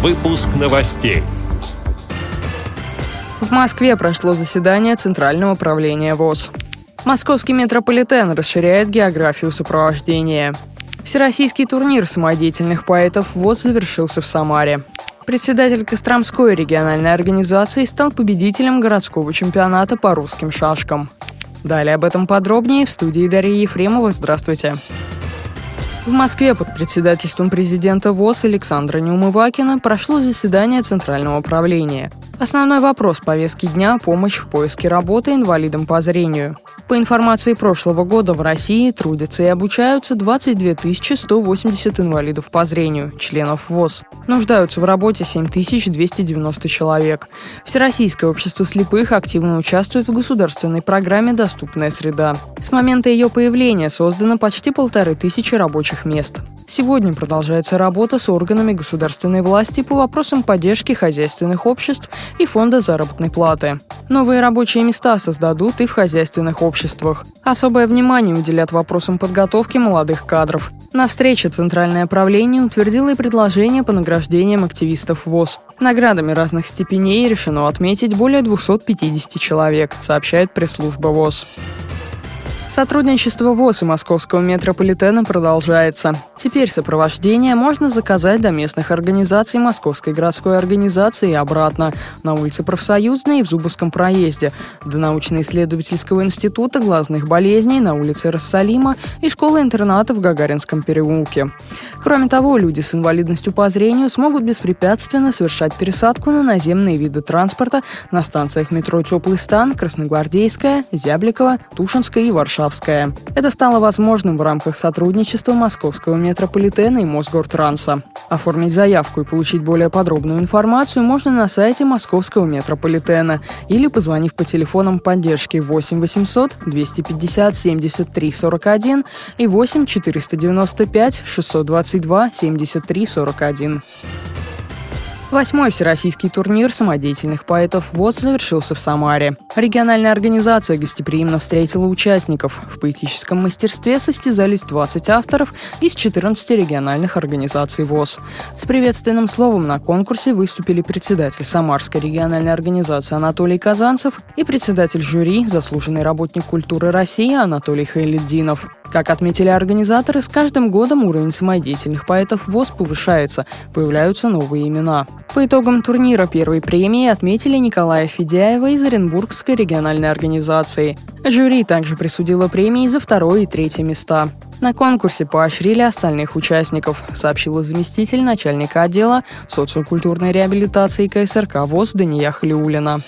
Выпуск новостей. В Москве прошло заседание Центрального управления ВОЗ. Московский метрополитен расширяет географию сопровождения. Всероссийский турнир самодеятельных поэтов ВОЗ завершился в Самаре. Председатель Костромской региональной организации стал победителем городского чемпионата по русским шашкам. Далее об этом подробнее в студии Дарьи Ефремова. Здравствуйте. В Москве под председательством президента ВОЗ Александра Неумывакина прошло заседание Центрального управления. Основной вопрос повестки дня – помощь в поиске работы инвалидам по зрению. По информации прошлого года в России трудятся и обучаются 22 180 инвалидов по зрению, членов ВОЗ. Нуждаются в работе 7290 человек. Всероссийское общество слепых активно участвует в государственной программе «Доступная среда». С момента ее появления создано почти полторы тысячи рабочих мест. Сегодня продолжается работа с органами государственной власти по вопросам поддержки хозяйственных обществ и фонда заработной платы. Новые рабочие места создадут и в хозяйственных обществах. Особое внимание уделят вопросам подготовки молодых кадров. На встрече Центральное правление утвердило и предложение по награждениям активистов ВОЗ. Наградами разных степеней решено отметить более 250 человек, сообщает пресс-служба ВОЗ. Сотрудничество ВОЗ и московского метрополитена продолжается. Теперь сопровождение можно заказать до местных организаций Московской городской организации и обратно, на улице Профсоюзной и в Зубовском проезде, до научно-исследовательского института глазных болезней на улице Рассалима и школы-интерната в Гагаринском переулке. Кроме того, люди с инвалидностью по зрению смогут беспрепятственно совершать пересадку на наземные виды транспорта на станциях метро «Теплый стан», Красногвардейская, Зябликова, Тушинская и Варшавская. Это стало возможным в рамках сотрудничества Московского метрополитена и Мосгортранса. Оформить заявку и получить более подробную информацию можно на сайте Московского метрополитена или позвонив по телефонам поддержки 8 800 250 73 41 и 8 495 622 73 41. Восьмой всероссийский турнир самодеятельных поэтов ВОЗ завершился в Самаре. Региональная организация гостеприимно встретила участников. В поэтическом мастерстве состязались 20 авторов из 14 региональных организаций ВОЗ. С приветственным словом на конкурсе выступили председатель Самарской региональной организации Анатолий Казанцев и председатель жюри, заслуженный работник культуры России Анатолий Хайледдинов. Как отметили организаторы, с каждым годом уровень самодеятельных поэтов ВОЗ повышается, появляются новые имена. По итогам турнира первой премии отметили Николая Федяева из Оренбургской региональной организации. Жюри также присудило премии за второе и третье места. На конкурсе поощрили остальных участников, сообщила заместитель начальника отдела социокультурной реабилитации КСРК ВОЗ Дания Хлиулина.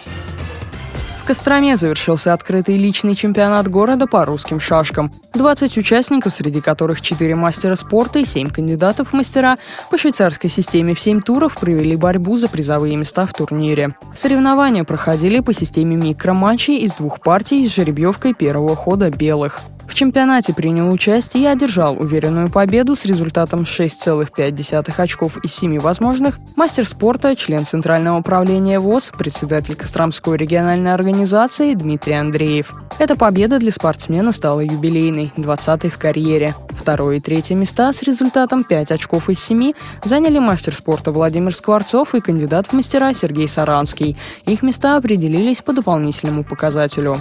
Костроме завершился открытый личный чемпионат города по русским шашкам. 20 участников, среди которых 4 мастера спорта и 7 кандидатов в мастера, по швейцарской системе в 7 туров провели борьбу за призовые места в турнире. Соревнования проходили по системе микроматчей из двух партий с жеребьевкой первого хода белых. В чемпионате принял участие и одержал уверенную победу с результатом 6,5 очков из 7 возможных мастер спорта, член Центрального управления ВОЗ, председатель Костромской региональной организации Дмитрий Андреев. Эта победа для спортсмена стала юбилейной, 20-й в карьере. Второе и третье места с результатом 5 очков из 7 заняли мастер спорта Владимир Скворцов и кандидат в мастера Сергей Саранский. Их места определились по дополнительному показателю.